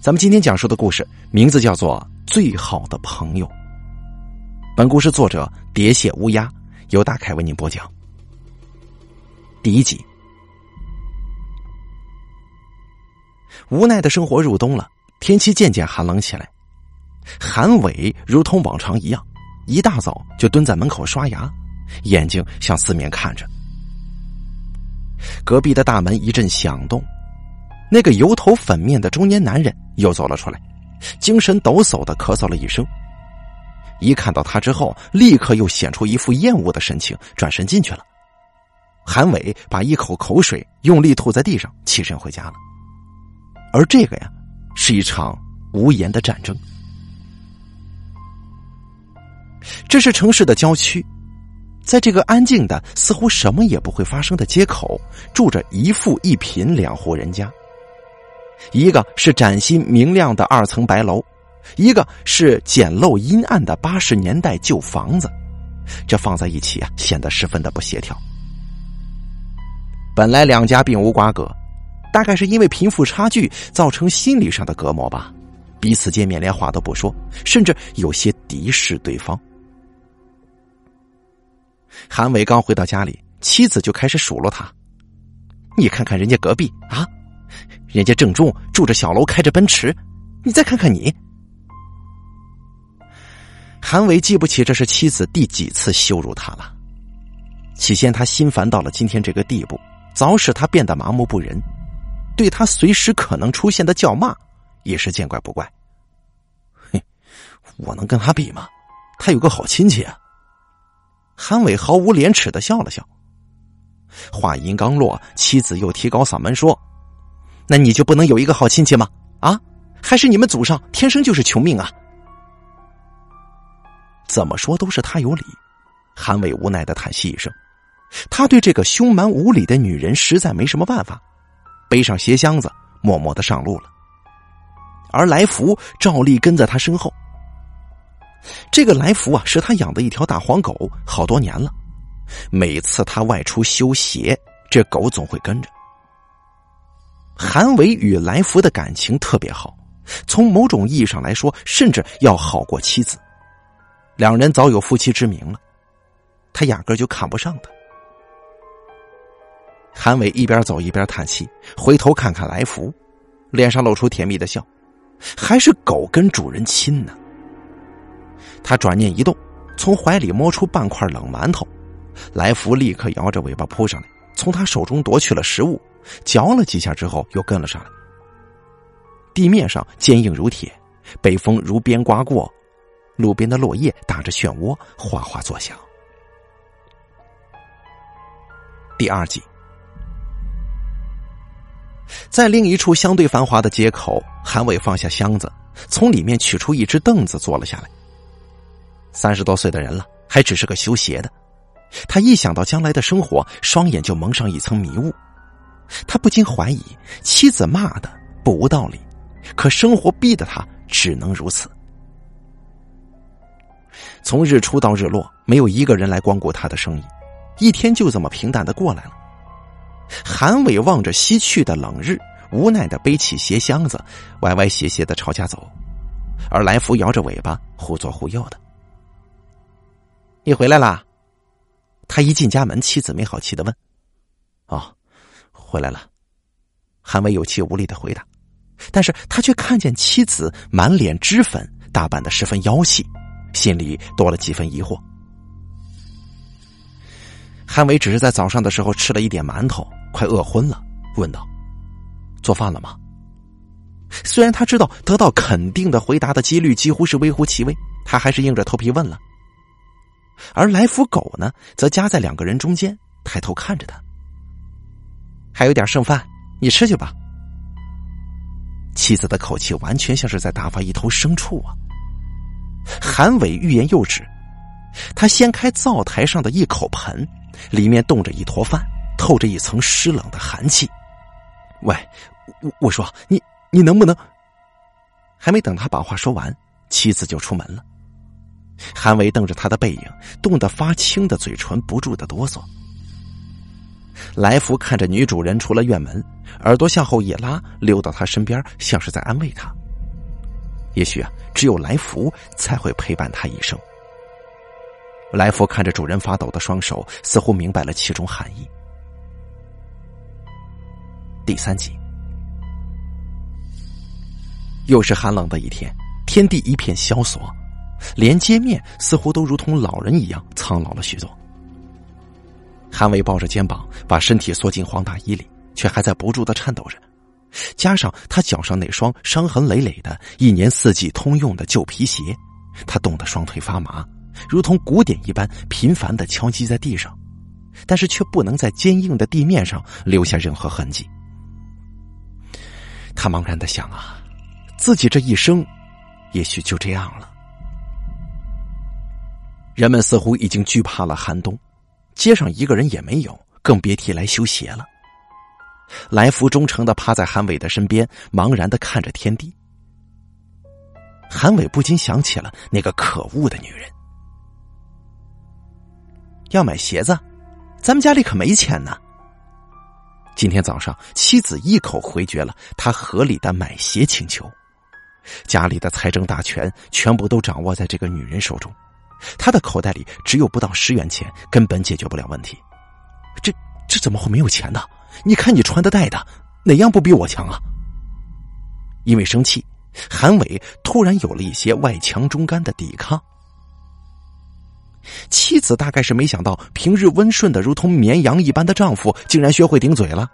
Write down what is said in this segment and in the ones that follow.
咱们今天讲述的故事名字叫做《最好的朋友》。本故事作者喋血乌鸦由大凯为您播讲。第一集，无奈的生活入冬了，天气渐渐寒冷起来。韩伟如同往常一样，一大早就蹲在门口刷牙，眼睛向四面看着。隔壁的大门一阵响动，那个油头粉面的中年男人又走了出来，精神抖擞的咳嗽了一声。一看到他之后，立刻又显出一副厌恶的神情，转身进去了。韩伟把一口口水用力吐在地上，起身回家了。而这个呀，是一场无言的战争。这是城市的郊区。在这个安静的、似乎什么也不会发生的街口，住着一富一贫两户人家。一个是崭新明亮的二层白楼，一个是简陋阴暗的八十年代旧房子。这放在一起啊，显得十分的不协调。本来两家并无瓜葛，大概是因为贫富差距造成心理上的隔膜吧，彼此见面连话都不说，甚至有些敌视对方。韩伟刚回到家里，妻子就开始数落他：“你看看人家隔壁啊，人家郑重住着小楼，开着奔驰，你再看看你。”韩伟记不起这是妻子第几次羞辱他了。起先他心烦到了今天这个地步，早使他变得麻木不仁，对他随时可能出现的叫骂也是见怪不怪。嘿，我能跟他比吗？他有个好亲戚啊。韩伟毫无廉耻的笑了笑。话音刚落，妻子又提高嗓门说：“那你就不能有一个好亲戚吗？啊，还是你们祖上天生就是穷命啊？”怎么说都是他有理。韩伟无奈的叹息一声，他对这个凶蛮无理的女人实在没什么办法，背上鞋箱子，默默的上路了。而来福照例跟在他身后。这个来福啊，是他养的一条大黄狗，好多年了。每次他外出修鞋，这狗总会跟着。韩伟与来福的感情特别好，从某种意义上来说，甚至要好过妻子。两人早有夫妻之名了，他压根就看不上他。韩伟一边走一边叹气，回头看看来福，脸上露出甜蜜的笑，还是狗跟主人亲呢。他转念一动，从怀里摸出半块冷馒头，来福立刻摇着尾巴扑上来，从他手中夺去了食物，嚼了几下之后又跟了上来。地面上坚硬如铁，北风如鞭刮过，路边的落叶打着漩涡，哗哗作响。第二集，在另一处相对繁华的街口，韩伟放下箱子，从里面取出一只凳子坐了下来。三十多岁的人了，还只是个修鞋的。他一想到将来的生活，双眼就蒙上一层迷雾。他不禁怀疑，妻子骂的不无道理，可生活逼得他只能如此。从日出到日落，没有一个人来光顾他的生意，一天就这么平淡的过来了。韩伟望着西去的冷日，无奈的背起鞋箱子，歪歪斜斜的朝家走，而来福摇着尾巴，忽左忽右的。你回来啦！他一进家门，妻子没好气的问：“哦，回来了。”韩伟有气无力的回答，但是他却看见妻子满脸脂粉，打扮的十分妖气，心里多了几分疑惑。韩伟只是在早上的时候吃了一点馒头，快饿昏了，问道：“做饭了吗？”虽然他知道得到肯定的回答的几率几乎是微乎其微，他还是硬着头皮问了。而来福狗呢，则夹在两个人中间，抬头看着他。还有点剩饭，你吃去吧。妻子的口气完全像是在打发一头牲畜啊。韩伟欲言又止，他掀开灶台上的一口盆，里面冻着一坨饭，透着一层湿冷的寒气。喂，我我说你你能不能？还没等他把话说完，妻子就出门了。韩伟瞪着他的背影，冻得发青的嘴唇不住的哆嗦。来福看着女主人出了院门，耳朵向后一拉，溜到她身边，像是在安慰她。也许啊，只有来福才会陪伴她一生。来福看着主人发抖的双手，似乎明白了其中含义。第三集，又是寒冷的一天，天地一片萧索，连街面似乎都如同老人一样苍老了许多。韩伟抱着肩膀，把身体缩进黄大衣里，却还在不住的颤抖着。加上他脚上那双伤痕累累的、一年四季通用的旧皮鞋，他冻得双腿发麻，如同鼓点一般频繁的敲击在地上，但是却不能在坚硬的地面上留下任何痕迹。他茫然的想啊，自己这一生，也许就这样了。人们似乎已经惧怕了寒冬，街上一个人也没有，更别提来修鞋了。来福忠诚的趴在韩伟的身边，茫然的看着天地。韩伟不禁想起了那个可恶的女人。要买鞋子，咱们家里可没钱呢。今天早上，妻子一口回绝了他合理的买鞋请求。家里的财政大权全部都掌握在这个女人手中，他的口袋里只有不到十元钱，根本解决不了问题。这这怎么会没有钱呢？你看你穿的戴的，哪样不比我强啊？因为生气，韩伟突然有了一些外强中干的抵抗。妻子大概是没想到，平日温顺的如同绵羊一般的丈夫，竟然学会顶嘴了。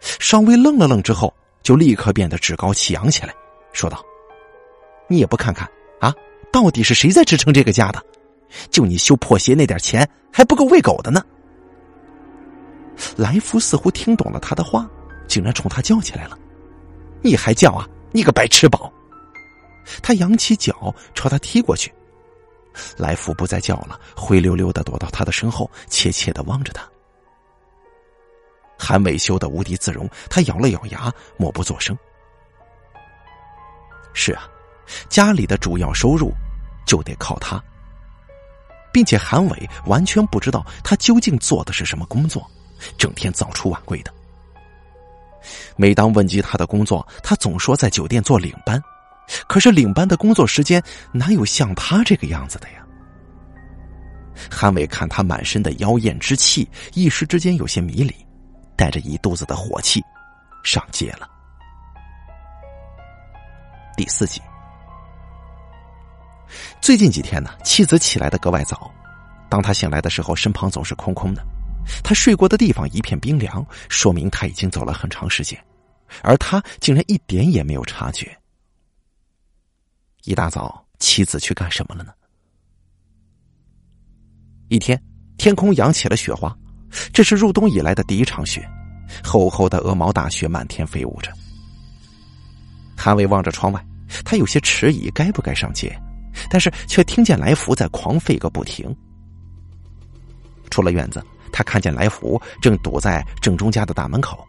稍微愣了愣之后，就立刻变得趾高气扬起来，说道：“你也不看看啊，到底是谁在支撑这个家的？就你修破鞋那点钱，还不够喂狗的呢。”来福似乎听懂了他的话，竟然冲他叫起来了：“你还叫啊？你个白痴宝！”他扬起脚朝他踢过去。来福不再叫了，灰溜溜的躲到他的身后，怯怯的望着他。韩伟羞得无地自容，他咬了咬牙，默不作声。是啊，家里的主要收入就得靠他，并且韩伟完全不知道他究竟做的是什么工作。整天早出晚归的。每当问及他的工作，他总说在酒店做领班。可是领班的工作时间哪有像他这个样子的呀？韩伟看他满身的妖艳之气，一时之间有些迷离，带着一肚子的火气，上街了。第四集，最近几天呢，妻子起来的格外早，当他醒来的时候，身旁总是空空的。他睡过的地方一片冰凉，说明他已经走了很长时间，而他竟然一点也没有察觉。一大早，妻子去干什么了呢？一天，天空扬起了雪花，这是入冬以来的第一场雪，厚厚的鹅毛大雪满天飞舞着。韩伟望着窗外，他有些迟疑，该不该上街？但是却听见来福在狂吠个不停。出了院子。他看见来福正堵在郑中家的大门口，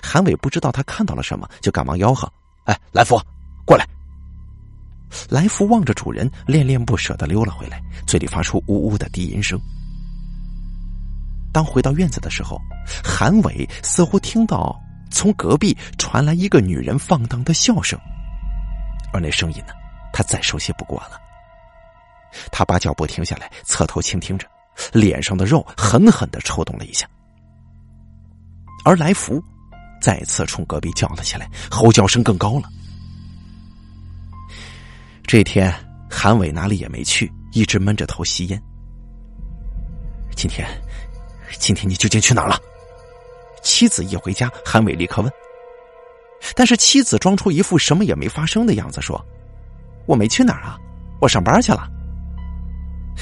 韩伟不知道他看到了什么，就赶忙吆喝：“哎，来福，过来！”来福望着主人，恋恋不舍的溜了回来，嘴里发出呜呜的低吟声。当回到院子的时候，韩伟似乎听到从隔壁传来一个女人放荡的笑声，而那声音呢，他再熟悉不过了。他把脚步停下来，侧头倾听着。脸上的肉狠狠的抽动了一下，而来福再次冲隔壁叫了起来，吼叫声更高了。这天，韩伟哪里也没去，一直闷着头吸烟。今天，今天你究竟去哪儿了？妻子一回家，韩伟立刻问。但是妻子装出一副什么也没发生的样子，说：“我没去哪儿啊，我上班去了。”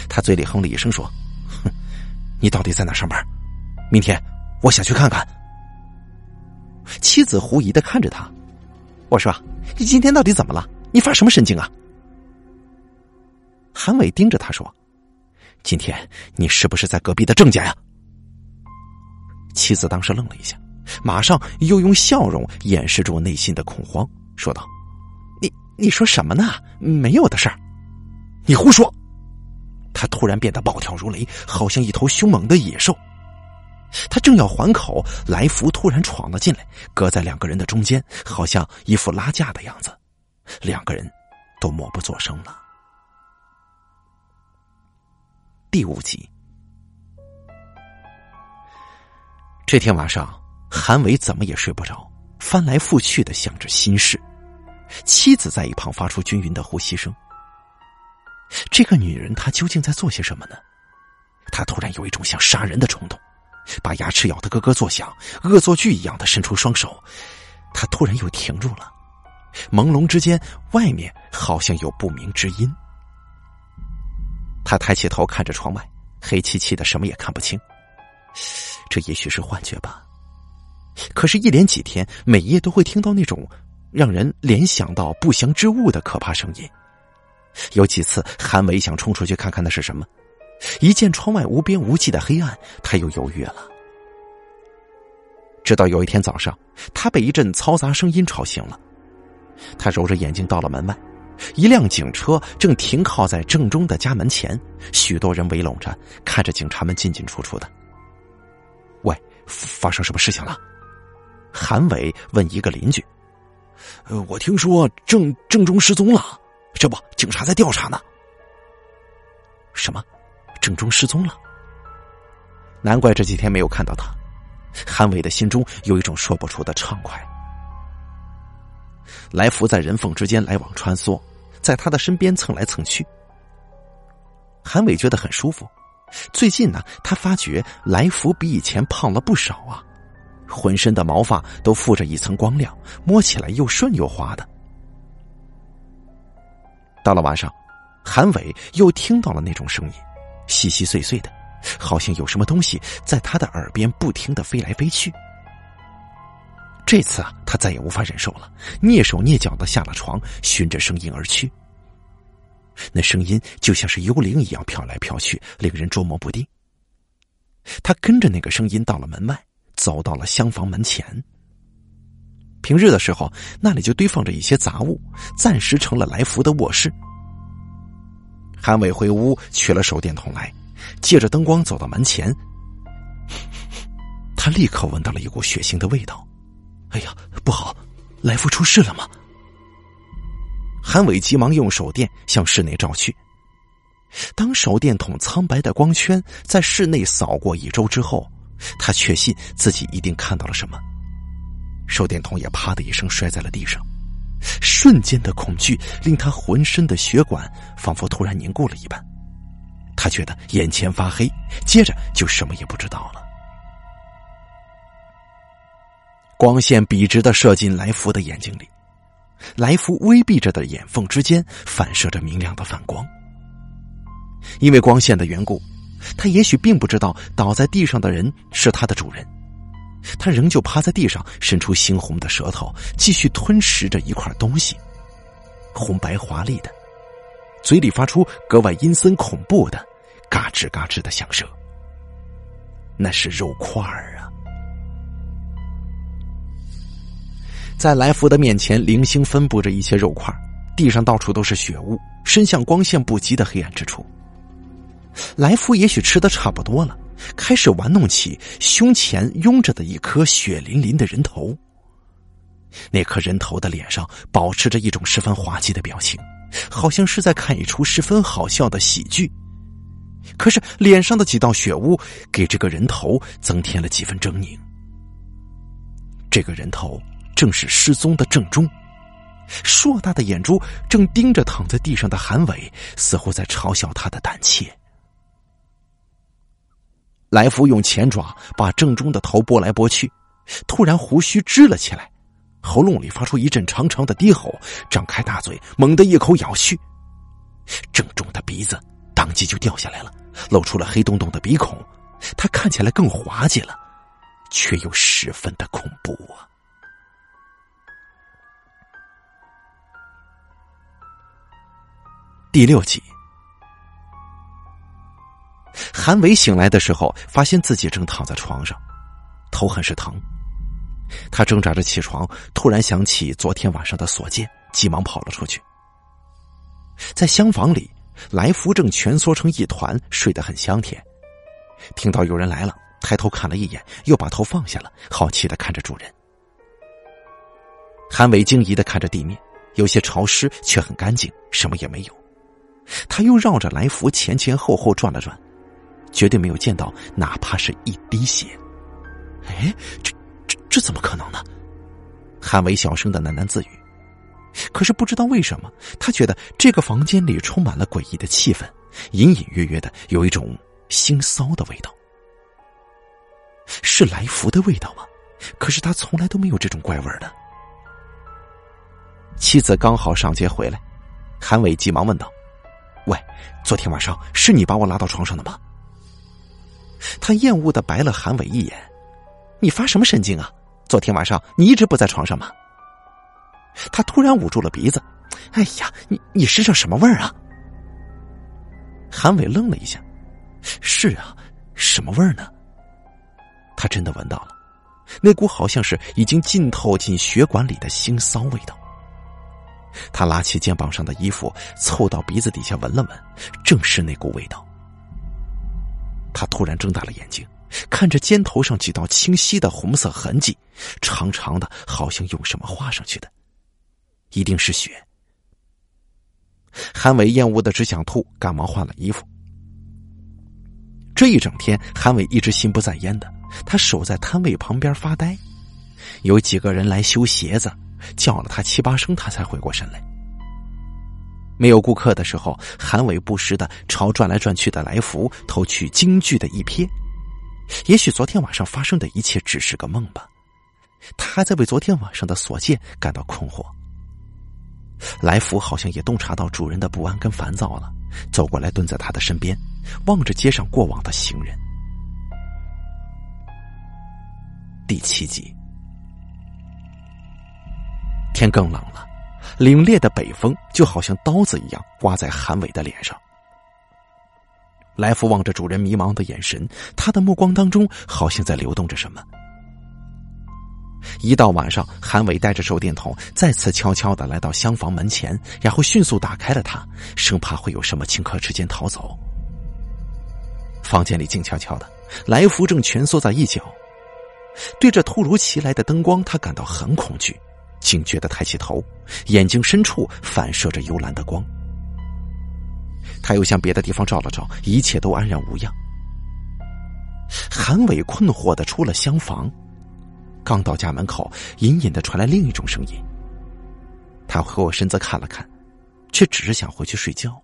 他嘴里哼了一声，说。哼 你到底在哪上班？明天我想去看看。妻子狐疑的看着他，我说：“你今天到底怎么了？你发什么神经啊？”韩伟盯着他说：“今天你是不是在隔壁的郑家呀？”妻子当时愣了一下，马上又用笑容掩饰住内心的恐慌，说道：“你说什么呢？没有的事儿，你胡说。”他突然变得暴跳如雷，好像一头凶猛的野兽。他正要还口，来福突然闯了进来，隔在两个人的中间，好像一副拉架的样子。两个人都默不作声了。第五集，这天晚上，韩伟怎么也睡不着，翻来覆去的想着心事。妻子在一旁发出均匀的呼吸声。这个女人，她究竟在做些什么呢？他突然有一种想杀人的冲动，把牙齿咬得咯咯作响，恶作剧一样的伸出双手。他突然又停住了，朦胧之间，外面好像有不明之音。他抬起头看着窗外，黑漆漆的，什么也看不清。这也许是幻觉吧。可是，一连几天，每夜都会听到那种让人联想到不祥之物的可怕声音。有几次，韩伟想冲出去看看那是什么，一见窗外无边无际的黑暗，他又犹豫了。直到有一天早上，他被一阵嘈杂声音吵醒了，他揉着眼睛到了门外。一辆警车正停靠在正中的家门前，许多人围拢着，看着警察们进进出出的。喂，发生什么事情了？韩伟问一个邻居。呃，我听说郑郑中失踪了，这不，警察在调查呢。什么？郑中失踪了？难怪这几天没有看到他。韩伟的心中有一种说不出的畅快。来福在人缝之间来往穿梭。在他的身边蹭来蹭去，韩伟觉得很舒服。最近呢，他发觉来福比以前胖了不少啊，浑身的毛发都附着一层光亮，摸起来又顺又滑的。到了晚上，韩伟又听到了那种声音，细细碎碎的，好像有什么东西在他的耳边不停的飞来飞去。这次啊，他再也无法忍受了，蹑手蹑脚的下了床，循着声音而去。那声音就像是幽灵一样飘来飘去，令人捉摸不定。他跟着那个声音到了门外，走到了厢房门前。平日的时候，那里就堆放着一些杂物，暂时成了来福的卧室。韩伟回屋取了手电筒来，借着灯光走到门前，他立刻闻到了一股血腥的味道。哎呀，不好！来福出事了吗？韩伟急忙用手电向室内照去。当手电筒苍白的光圈在室内扫过一周之后，他确信自己一定看到了什么。手电筒也啪的一声摔在了地上，瞬间的恐惧令他浑身的血管仿佛突然凝固了一般。他觉得眼前发黑，接着就什么也不知道了。光线笔直的射进来福的眼睛里，来福微闭着的眼缝之间反射着明亮的反光。因为光线的缘故，他也许并不知道倒在地上的人是他的主人。他仍旧趴在地上，伸出猩红的舌头，继续吞食着一块东西，红白华丽的，嘴里发出格外阴森恐怖的嘎吱嘎吱的响声。那是肉块儿啊！在来福的面前，零星分布着一些肉块，地上到处都是血污，伸向光线不及的黑暗之处。来福也许吃的差不多了，开始玩弄起胸前拥着的一颗血淋淋的人头。那颗人头的脸上保持着一种十分滑稽的表情，好像是在看一出十分好笑的喜剧。可是脸上的几道血污给这个人头增添了几分狰狞。这个人头。正是失踪的郑中，硕大的眼珠正盯着躺在地上的韩伟，似乎在嘲笑他的胆怯。来福用前爪把郑中的头拨来拨去，突然胡须支了起来，喉咙里发出一阵长长的低吼，张开大嘴，猛地一口咬去。郑中的鼻子当即就掉下来了，露出了黑洞洞的鼻孔，他看起来更滑稽了，却又十分的恐怖啊！第六集，韩伟醒来的时候，发现自己正躺在床上，头很是疼。他挣扎着起床，突然想起昨天晚上的所见，急忙跑了出去。在厢房里，来福正蜷缩成一团，睡得很香甜。听到有人来了，抬头看了一眼，又把头放下了，好奇的看着主人。韩伟惊疑的看着地面，有些潮湿却很干净，什么也没有。他又绕着来福前前后后转了转，绝对没有见到哪怕是一滴血。哎，这这这怎么可能呢？韩伟小声的喃喃自语。可是不知道为什么，他觉得这个房间里充满了诡异的气氛，隐隐约约的有一种腥臊的味道。是来福的味道吗？可是他从来都没有这种怪味的。妻子刚好上街回来，韩伟急忙问道：“喂，昨天晚上是你把我拉到床上的吗？”他厌恶的白了韩伟一眼：“你发什么神经啊？昨天晚上你一直不在床上吗？”他突然捂住了鼻子：“哎呀，你你身上什么味儿啊？”韩伟愣了一下：“是啊，什么味儿呢？”他真的闻到了，那股好像是已经浸透进血管里的腥臊味道。他拉起肩膀上的衣服，凑到鼻子底下闻了闻，正是那股味道。他突然睁大了眼睛，看着肩头上几道清晰的红色痕迹，长长的，好像用什么画上去的，一定是血。韩伟厌恶的只想吐，赶忙换了衣服。这一整天，韩伟一直心不在焉的，他守在摊位旁边发呆。有几个人来修鞋子。叫了他七八声，他才回过神来。没有顾客的时候，韩伟不时的朝转来转去的来福投去惊惧的一瞥。也许昨天晚上发生的一切只是个梦吧，他还在为昨天晚上的所见感到困惑。来福好像也洞察到主人的不安跟烦躁了，走过来蹲在他的身边，望着街上过往的行人。第七集。天更冷了，凛冽的北风就好像刀子一样刮在韩伟的脸上。来福望着主人迷茫的眼神，他的目光当中好像在流动着什么。一到晚上，韩伟带着手电筒再次悄悄的来到厢房门前，然后迅速打开了它，生怕会有什么顷刻之间逃走。房间里静悄悄的，来福正蜷缩在一角，对着突如其来的灯光，他感到很恐惧。警觉的抬起头，眼睛深处反射着幽蓝的光。他又向别的地方照了照，一切都安然无恙。韩伟困惑的出了厢房，刚到家门口，隐隐的传来另一种声音。他回过身子看了看，却只是想回去睡觉。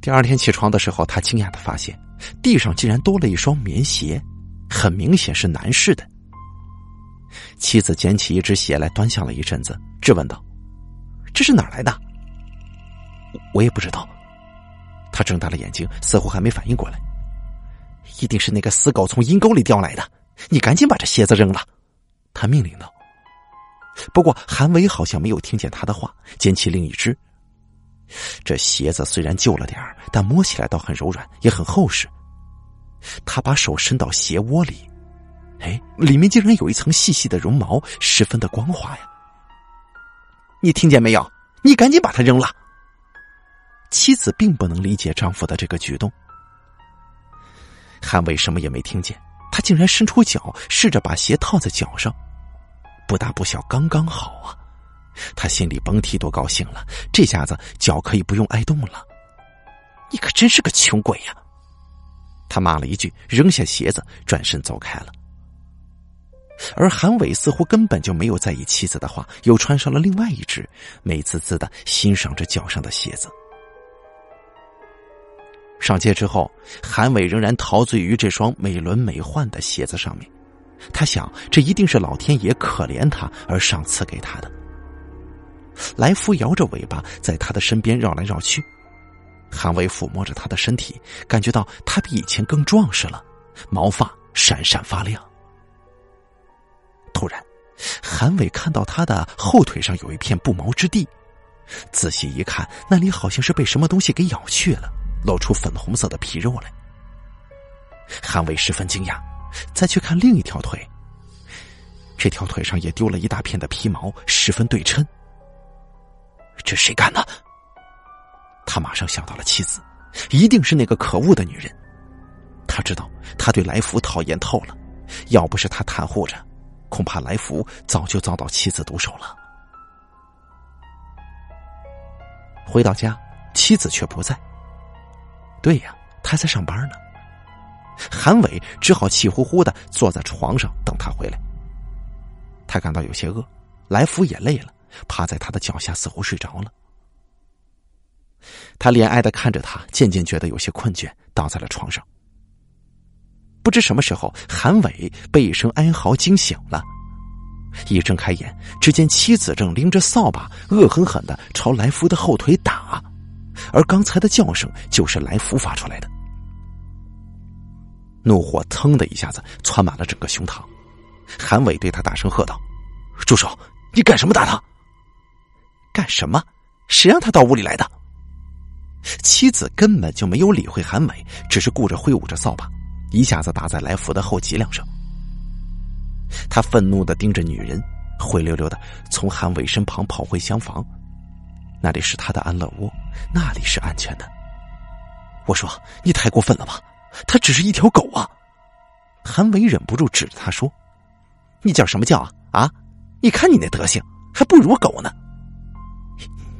第二天起床的时候，他惊讶的发现，地上竟然多了一双棉鞋，很明显是男士的。妻子捡起一只鞋来，端详了一阵子，质问道：“这是哪儿来的？”我也不知道。他睁大了眼睛，似乎还没反应过来。一定是那个死狗从阴沟里叼来的。你赶紧把这鞋子扔了，他命令道。不过韩伟好像没有听见他的话，捡起另一只。这鞋子虽然旧了点儿，但摸起来倒很柔软，也很厚实。他把手伸到鞋窝里。哎，里面竟然有一层细细的绒毛，十分的光滑呀！你听见没有？你赶紧把它扔了。妻子并不能理解丈夫的这个举动。韩伟什么也没听见，他竟然伸出脚，试着把鞋套在脚上，不大不小，刚刚好啊！他心里甭提多高兴了，这下子脚可以不用挨冻了。你可真是个穷鬼呀！他骂了一句，扔下鞋子，转身走开了。而韩伟似乎根本就没有在意妻子的话，又穿上了另外一只，美滋滋的欣赏着脚上的鞋子。上街之后，韩伟仍然陶醉于这双美轮美奂的鞋子上面，他想，这一定是老天爷可怜他而赏赐给他的。来福摇着尾巴在他的身边绕来绕去，韩伟抚摸着他的身体，感觉到他比以前更壮实了，毛发闪闪发亮。突然，韩伟看到他的后腿上有一片不毛之地，仔细一看，那里好像是被什么东西给咬去了，露出粉红色的皮肉来。韩伟十分惊讶，再去看另一条腿，这条腿上也丢了一大片的皮毛，十分对称。这谁干的？他马上想到了妻子，一定是那个可恶的女人。他知道他对来福讨厌透了，要不是他袒护着。恐怕来福早就遭到妻子毒手了。回到家，妻子却不在。对呀，他在上班呢。韩伟只好气呼呼的坐在床上等他回来。他感到有些饿，来福也累了，趴在他的脚下似乎睡着了。他怜爱的看着他，渐渐觉得有些困倦，倒在了床上。不知什么时候，韩伟被一声哀嚎惊醒了，一睁开眼，只见妻子正拎着扫把，恶狠狠的朝来福的后腿打，而刚才的叫声就是来福发出来的。怒火腾的一下子窜满了整个胸膛，韩伟对他大声喝道：“住手！你干什么打他？干什么？谁让他到屋里来的？”妻子根本就没有理会韩伟，只是顾着挥舞着扫把，一下子打在来福的后脊梁上。他愤怒的盯着女人，灰溜溜的从韩伟身旁跑回厢房，那里是他的安乐窝，那里是安全的。我说：“你太过分了吧！”他只是一条狗啊！韩伟忍不住指着他说：“你叫什么叫啊？啊！你看你那德行，还不如狗呢！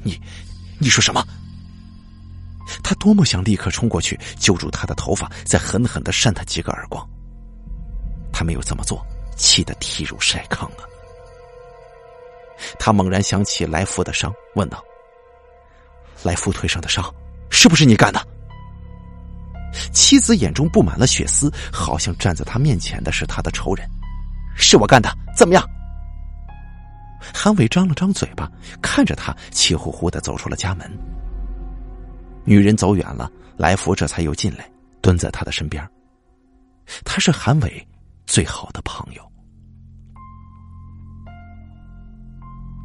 你，你说什么？”他多么想立刻冲过去揪住他的头发，再狠狠的扇他几个耳光。他没有这么做，气得体如筛糠了。他猛然想起来福的伤，问道：“来福腿上的伤，是不是你干的？”妻子眼中布满了血丝，好像站在他面前的是他的仇人。是我干的，怎么样？韩伟张了张嘴巴，看着他，气呼呼的走出了家门。女人走远了，来福这才又进来，蹲在他的身边。他是韩伟最好的朋友。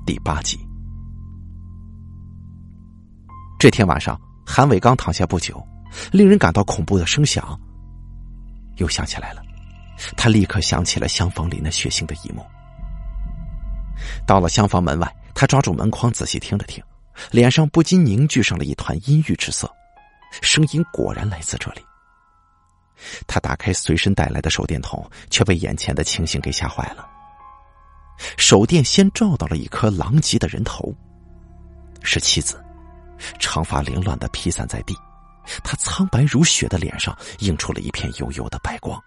第八集，这天晚上，韩伟刚躺下不久。令人感到恐怖的声响，又响起来了。他立刻想起了厢房里那血腥的一幕。到了厢房门外，他抓住门框仔细听了听，脸上不禁凝聚上了一团阴郁之色。声音果然来自这里。他打开随身带来的手电筒，却被眼前的情形给吓坏了。手电先照到了一颗狼藉的人头，是妻子，长发凌乱的披散在地。他苍白如雪的脸上映出了一片幽幽的白光，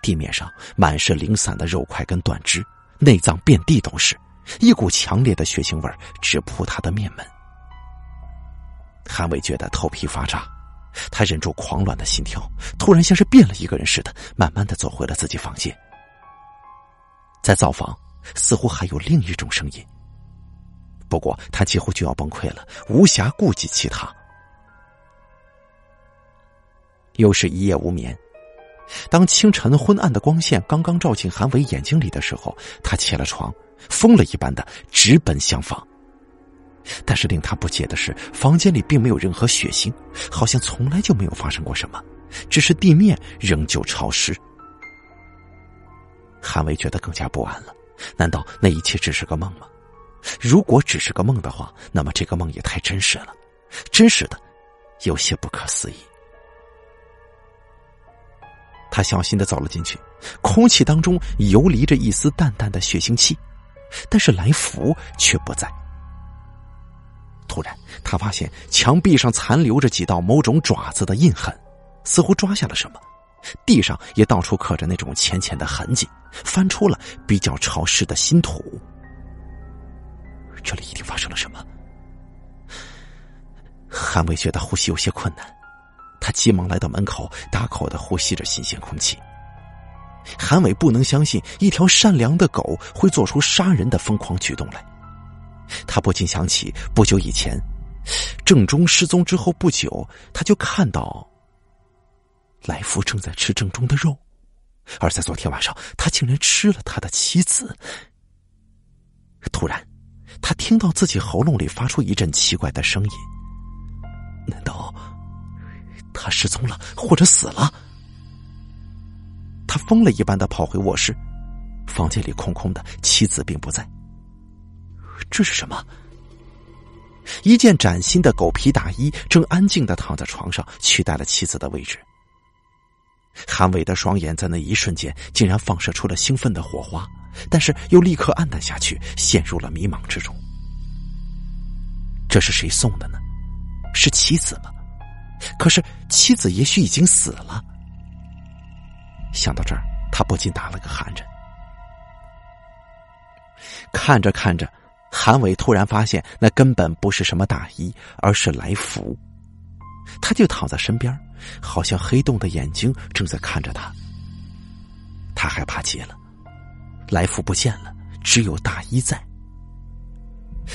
地面上满是零散的肉块跟断肢，内脏遍地都是，一股强烈的血腥味直扑他的面门。韩伟觉得头皮发炸，他忍住狂乱的心跳，突然像是变了一个人似的，慢慢的走回了自己房间。在灶房，似乎还有另一种声音，不过他几乎就要崩溃了，无暇顾及其他。又是一夜无眠。当清晨昏暗的光线刚刚照进韩伟眼睛里的时候，他起了床，疯了一般的直奔厢房。但是令他不解的是，房间里并没有任何血腥，好像从来就没有发生过什么，只是地面仍旧潮湿。韩伟觉得更加不安了，难道那一切只是个梦吗？如果只是个梦的话，那么这个梦也太真实了，真实的有些不可思议。他小心的走了进去，空气当中游离着一丝淡淡的血腥气，但是来福却不在。突然，他发现墙壁上残留着几道某种爪子的印痕，似乎抓下了什么；地上也到处刻着那种浅浅的痕迹，翻出了比较潮湿的新土。这里一定发生了什么？韩伟觉得呼吸有些困难。他急忙来到门口，大口的呼吸着新鲜空气。韩伟不能相信一条善良的狗会做出杀人的疯狂举动来，他不禁想起不久以前，郑中失踪之后不久，他就看到来福正在吃郑中的肉，而在昨天晚上，他竟然吃了他的妻子。突然，他听到自己喉咙里发出一阵奇怪的声音，难道？他失踪了，或者死了。他疯了一般的跑回卧室，房间里空空的，妻子并不在。这是什么？一件崭新的狗皮大衣正安静的躺在床上，取代了妻子的位置。韩伟的双眼在那一瞬间竟然放射出了兴奋的火花，但是又立刻暗淡下去，陷入了迷茫之中。这是谁送的呢？是妻子吗？可是妻子也许已经死了。想到这儿，他不禁打了个寒颤。看着看着，韩伟突然发现，那根本不是什么大衣，而是来福。他就躺在身边，好像黑洞的眼睛正在看着他。他害怕极了，来福不见了，只有大衣在。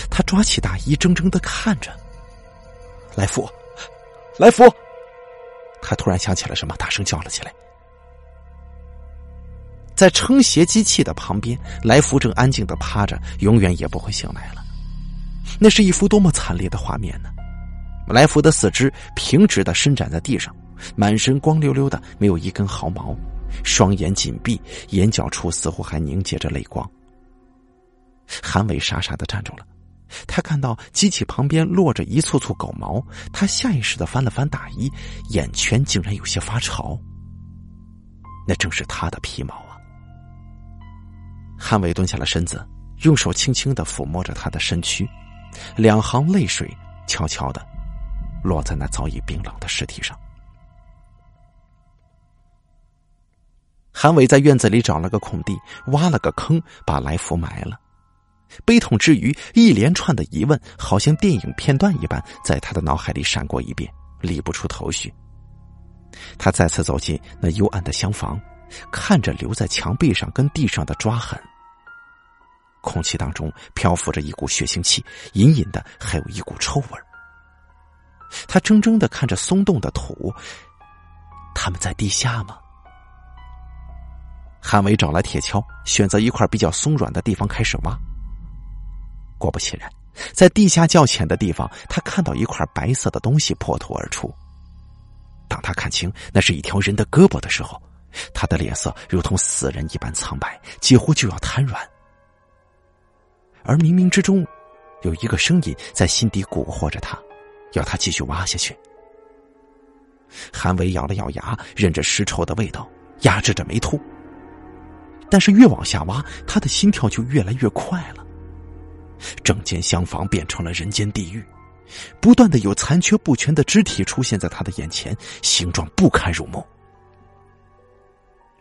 他抓起大衣，怔怔的看着来福，来福。他突然想起了什么，大声叫了起来。在撑鞋机器的旁边，来福正安静的趴着，永远也不会醒来了。那是一幅多么惨烈的画面呢！来福的四肢平直的伸展在地上，满身光溜溜的，没有一根毫毛，双眼紧闭，眼角处似乎还凝结着泪光。韩伟傻傻的站住了，他看到机器旁边落着一簇簇狗毛，他下意识的翻了翻大衣，眼圈竟然有些发潮。那正是他的皮毛啊！韩伟蹲下了身子，用手轻轻的抚摸着他的身躯，两行泪水悄悄的。落在那早已冰冷的尸体上。韩伟在院子里找了个空地，挖了个坑，把来福埋了。悲痛之余，一连串的疑问，好像电影片段一般，在他的脑海里闪过一遍，理不出头绪。他再次走进那幽暗的厢房，看着留在墙壁上跟地上的抓痕。空气当中漂浮着一股血腥气，隐隐的还有一股臭味。他怔怔的看着松动的土，他们在地下吗？韩伟找来铁锹，选择一块比较松软的地方开始挖。果不其然，在地下较浅的地方，他看到一块白色的东西破土而出。当他看清那是一条人的胳膊的时候，他的脸色如同死人一般苍白，几乎就要瘫软。而冥冥之中，有一个声音在心底蛊惑着他。要他继续挖下去。韩伟咬了咬牙，忍着尸臭的味道，压制着没吐。但是越往下挖，他的心跳就越来越快了。整间厢房变成了人间地狱，不断的有残缺不全的肢体出现在他的眼前，形状不堪入目。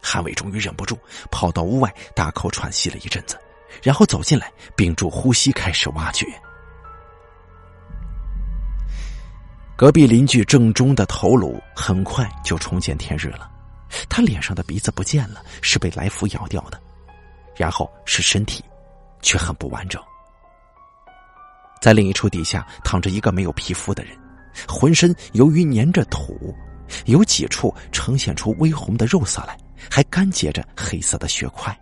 韩伟终于忍不住，跑到屋外，大口喘息了一阵子，然后走进来，屏住呼吸，开始挖掘。隔壁邻居正中的头颅很快就重见天日了，他脸上的鼻子不见了，是被来福咬掉的，然后是身体，却很不完整。在另一处底下躺着一个没有皮肤的人，浑身由于粘着土，有几处呈现出微红的肉色来，还干结着黑色的血块。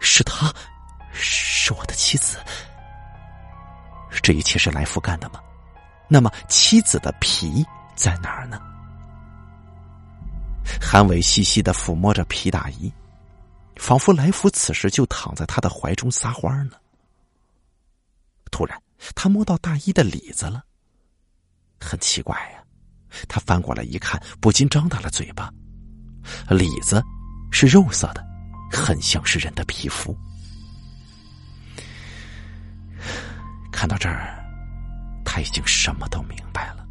是他，是我的妻子。这一切是来福干的吗？那么，妻子的皮在哪儿呢？韩伟细细的抚摸着皮大衣，仿佛来福此时就躺在他的怀中撒欢呢。突然，他摸到大衣的里子了，很奇怪呀！他翻过来一看，不禁张大了嘴巴。里子是肉色的，很像是人的皮肤。看到这儿。他已经什么都明白了。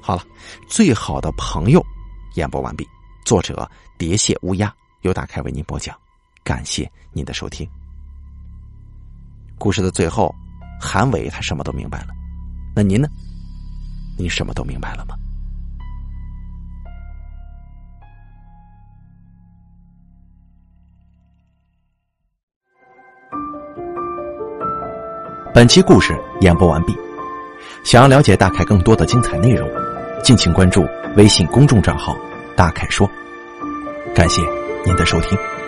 好了，最好的朋友演播完毕，作者蝶蟹乌鸦由大开为您播讲，感谢您的收听。故事的最后，韩伟他什么都明白了，那您呢？您什么都明白了吗？本期故事演播完毕。想要了解大凯更多的精彩内容，敬请关注微信公众账号“大凯说”。感谢您的收听。